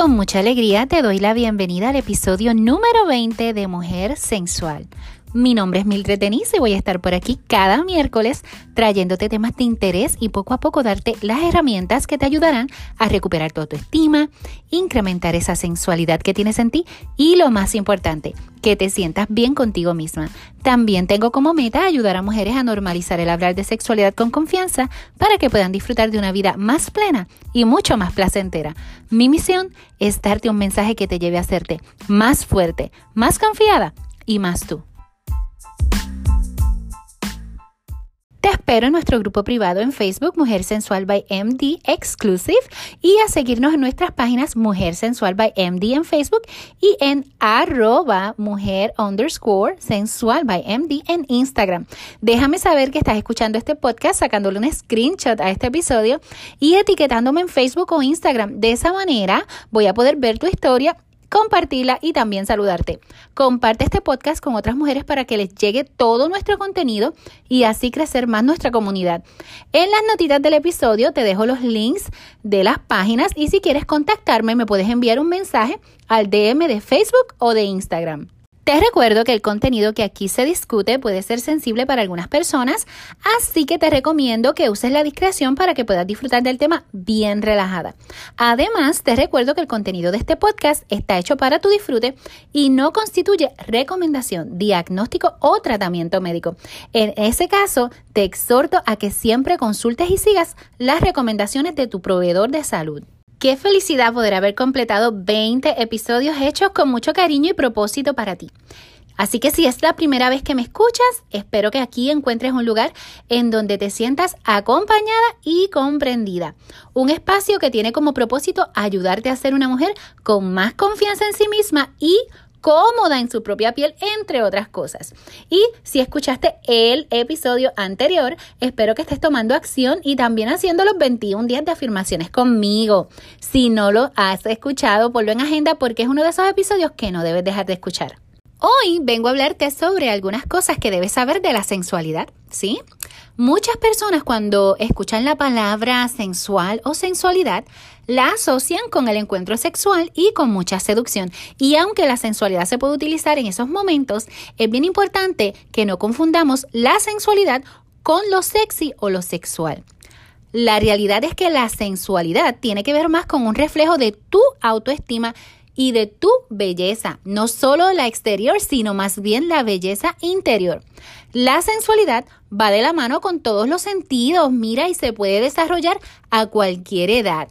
Con mucha alegría te doy la bienvenida al episodio número 20 de Mujer Sensual. Mi nombre es Mildred Denise y voy a estar por aquí cada miércoles trayéndote temas de interés y poco a poco darte las herramientas que te ayudarán a recuperar tu autoestima, incrementar esa sensualidad que tienes en ti y lo más importante, que te sientas bien contigo misma. También tengo como meta ayudar a mujeres a normalizar el hablar de sexualidad con confianza para que puedan disfrutar de una vida más plena y mucho más placentera. Mi misión es darte un mensaje que te lleve a hacerte más fuerte, más confiada y más tú. Espero en nuestro grupo privado en Facebook Mujer Sensual by MD Exclusive y a seguirnos en nuestras páginas Mujer Sensual by MD en Facebook y en arroba mujer underscore sensual by MD en Instagram. Déjame saber que estás escuchando este podcast sacándole un screenshot a este episodio y etiquetándome en Facebook o Instagram. De esa manera voy a poder ver tu historia compartirla y también saludarte. Comparte este podcast con otras mujeres para que les llegue todo nuestro contenido y así crecer más nuestra comunidad. En las notitas del episodio te dejo los links de las páginas y si quieres contactarme me puedes enviar un mensaje al DM de Facebook o de Instagram. Te recuerdo que el contenido que aquí se discute puede ser sensible para algunas personas, así que te recomiendo que uses la discreción para que puedas disfrutar del tema bien relajada. Además, te recuerdo que el contenido de este podcast está hecho para tu disfrute y no constituye recomendación, diagnóstico o tratamiento médico. En ese caso, te exhorto a que siempre consultes y sigas las recomendaciones de tu proveedor de salud. Qué felicidad poder haber completado 20 episodios hechos con mucho cariño y propósito para ti. Así que si es la primera vez que me escuchas, espero que aquí encuentres un lugar en donde te sientas acompañada y comprendida. Un espacio que tiene como propósito ayudarte a ser una mujer con más confianza en sí misma y cómoda en su propia piel, entre otras cosas. Y si escuchaste el episodio anterior, espero que estés tomando acción y también haciendo los 21 días de afirmaciones conmigo. Si no lo has escuchado, ponlo en agenda porque es uno de esos episodios que no debes dejar de escuchar. Hoy vengo a hablarte sobre algunas cosas que debes saber de la sensualidad, ¿sí? Muchas personas cuando escuchan la palabra sensual o sensualidad la asocian con el encuentro sexual y con mucha seducción. Y aunque la sensualidad se puede utilizar en esos momentos, es bien importante que no confundamos la sensualidad con lo sexy o lo sexual. La realidad es que la sensualidad tiene que ver más con un reflejo de tu autoestima y de tu belleza, no solo la exterior, sino más bien la belleza interior. La sensualidad va de la mano con todos los sentidos, mira, y se puede desarrollar a cualquier edad.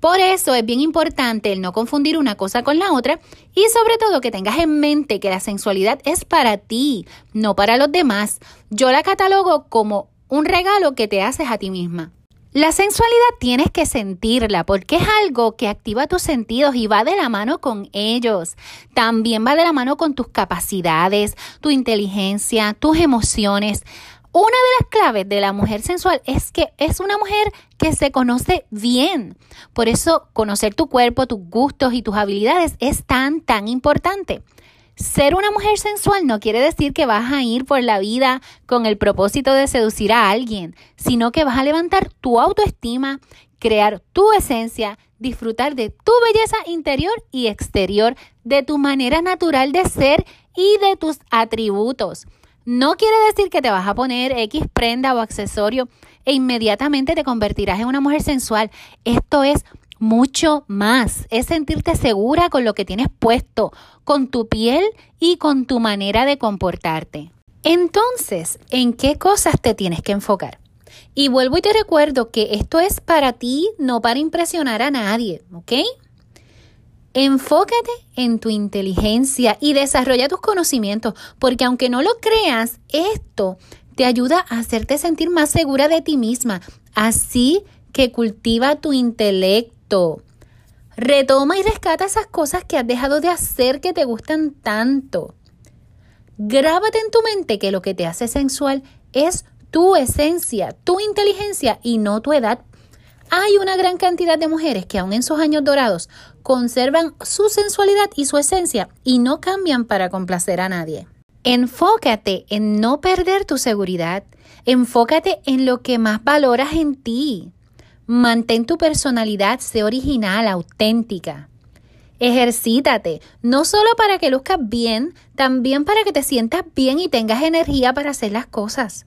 Por eso es bien importante el no confundir una cosa con la otra y sobre todo que tengas en mente que la sensualidad es para ti, no para los demás. Yo la catalogo como un regalo que te haces a ti misma. La sensualidad tienes que sentirla porque es algo que activa tus sentidos y va de la mano con ellos. También va de la mano con tus capacidades, tu inteligencia, tus emociones. Una de las claves de la mujer sensual es que es una mujer que se conoce bien. Por eso conocer tu cuerpo, tus gustos y tus habilidades es tan, tan importante. Ser una mujer sensual no quiere decir que vas a ir por la vida con el propósito de seducir a alguien, sino que vas a levantar tu autoestima, crear tu esencia, disfrutar de tu belleza interior y exterior, de tu manera natural de ser y de tus atributos. No quiere decir que te vas a poner X prenda o accesorio e inmediatamente te convertirás en una mujer sensual. Esto es mucho más. Es sentirte segura con lo que tienes puesto, con tu piel y con tu manera de comportarte. Entonces, ¿en qué cosas te tienes que enfocar? Y vuelvo y te recuerdo que esto es para ti, no para impresionar a nadie, ¿ok? Enfócate en tu inteligencia y desarrolla tus conocimientos, porque aunque no lo creas, esto te ayuda a hacerte sentir más segura de ti misma. Así que cultiva tu intelecto Retoma y rescata esas cosas que has dejado de hacer que te gustan tanto. Grábate en tu mente que lo que te hace sensual es tu esencia, tu inteligencia y no tu edad. Hay una gran cantidad de mujeres que aún en sus años dorados conservan su sensualidad y su esencia y no cambian para complacer a nadie. Enfócate en no perder tu seguridad. Enfócate en lo que más valoras en ti. Mantén tu personalidad, sé original, auténtica. Ejercítate, no solo para que luzcas bien, también para que te sientas bien y tengas energía para hacer las cosas.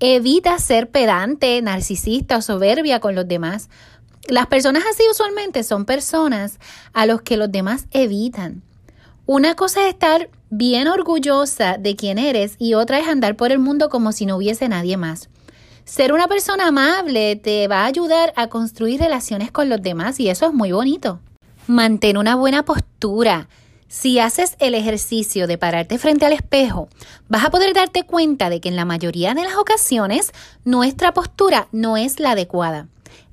Evita ser pedante, narcisista o soberbia con los demás. Las personas así usualmente son personas a los que los demás evitan. Una cosa es estar bien orgullosa de quién eres y otra es andar por el mundo como si no hubiese nadie más. Ser una persona amable te va a ayudar a construir relaciones con los demás y eso es muy bonito. Mantén una buena postura. Si haces el ejercicio de pararte frente al espejo, vas a poder darte cuenta de que en la mayoría de las ocasiones nuestra postura no es la adecuada.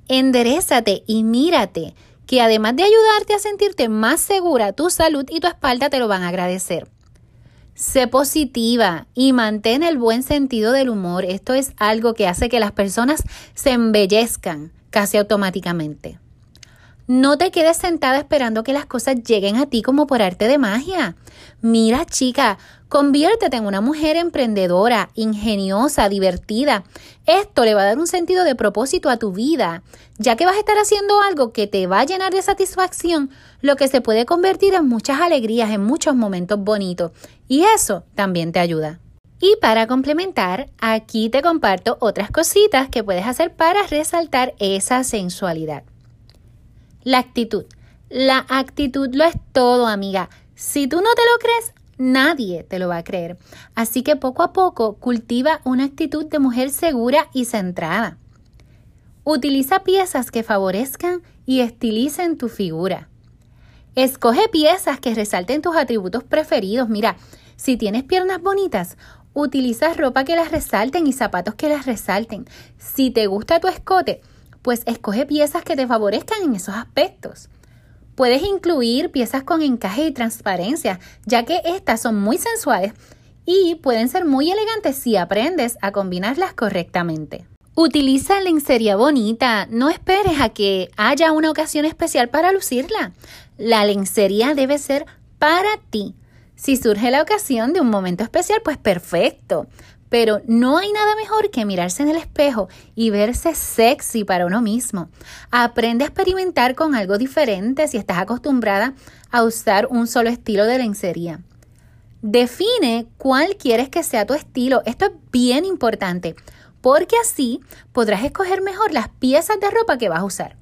Enderezate y mírate, que además de ayudarte a sentirte más segura, tu salud y tu espalda te lo van a agradecer. Sé positiva y mantén el buen sentido del humor. Esto es algo que hace que las personas se embellezcan casi automáticamente. No te quedes sentada esperando que las cosas lleguen a ti como por arte de magia. Mira, chica, conviértete en una mujer emprendedora, ingeniosa, divertida. Esto le va a dar un sentido de propósito a tu vida, ya que vas a estar haciendo algo que te va a llenar de satisfacción, lo que se puede convertir en muchas alegrías, en muchos momentos bonitos. Y eso también te ayuda. Y para complementar, aquí te comparto otras cositas que puedes hacer para resaltar esa sensualidad. La actitud. La actitud lo es todo, amiga. Si tú no te lo crees, nadie te lo va a creer. Así que poco a poco cultiva una actitud de mujer segura y centrada. Utiliza piezas que favorezcan y estilicen tu figura. Escoge piezas que resalten tus atributos preferidos. Mira, si tienes piernas bonitas, utiliza ropa que las resalten y zapatos que las resalten. Si te gusta tu escote, pues escoge piezas que te favorezcan en esos aspectos. Puedes incluir piezas con encaje y transparencia, ya que estas son muy sensuales y pueden ser muy elegantes si aprendes a combinarlas correctamente. Utiliza lencería bonita, no esperes a que haya una ocasión especial para lucirla. La lencería debe ser para ti. Si surge la ocasión de un momento especial, pues perfecto. Pero no hay nada mejor que mirarse en el espejo y verse sexy para uno mismo. Aprende a experimentar con algo diferente si estás acostumbrada a usar un solo estilo de lencería. Define cuál quieres que sea tu estilo. Esto es bien importante porque así podrás escoger mejor las piezas de ropa que vas a usar.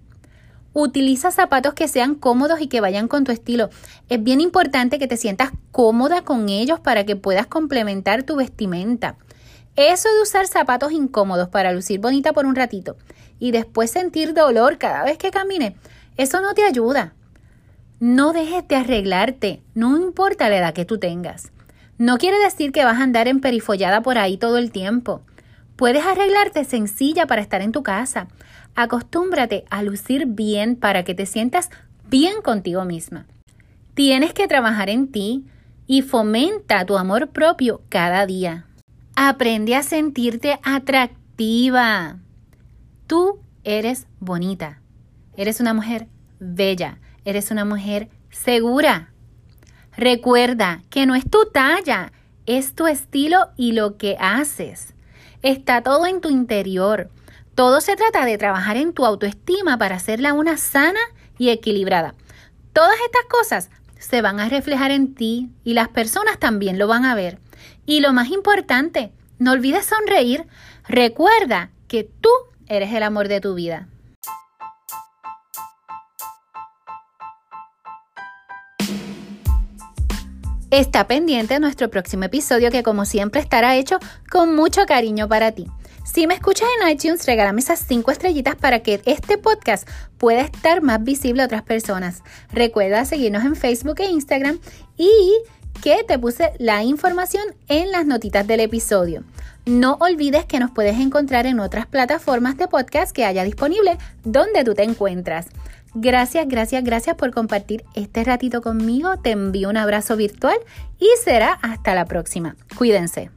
Utiliza zapatos que sean cómodos y que vayan con tu estilo. Es bien importante que te sientas cómoda con ellos para que puedas complementar tu vestimenta. Eso de usar zapatos incómodos para lucir bonita por un ratito y después sentir dolor cada vez que camine, eso no te ayuda. No dejes de arreglarte, no importa la edad que tú tengas. No quiere decir que vas a andar emperifollada por ahí todo el tiempo. Puedes arreglarte sencilla para estar en tu casa. Acostúmbrate a lucir bien para que te sientas bien contigo misma. Tienes que trabajar en ti y fomenta tu amor propio cada día. Aprende a sentirte atractiva. Tú eres bonita. Eres una mujer bella. Eres una mujer segura. Recuerda que no es tu talla, es tu estilo y lo que haces. Está todo en tu interior. Todo se trata de trabajar en tu autoestima para hacerla una sana y equilibrada. Todas estas cosas se van a reflejar en ti y las personas también lo van a ver. Y lo más importante, no olvides sonreír. Recuerda que tú eres el amor de tu vida. Está pendiente nuestro próximo episodio que como siempre estará hecho con mucho cariño para ti. Si me escuchas en iTunes, regálame esas 5 estrellitas para que este podcast pueda estar más visible a otras personas. Recuerda seguirnos en Facebook e Instagram y que te puse la información en las notitas del episodio. No olvides que nos puedes encontrar en otras plataformas de podcast que haya disponible donde tú te encuentras. Gracias, gracias, gracias por compartir este ratito conmigo. Te envío un abrazo virtual y será hasta la próxima. Cuídense.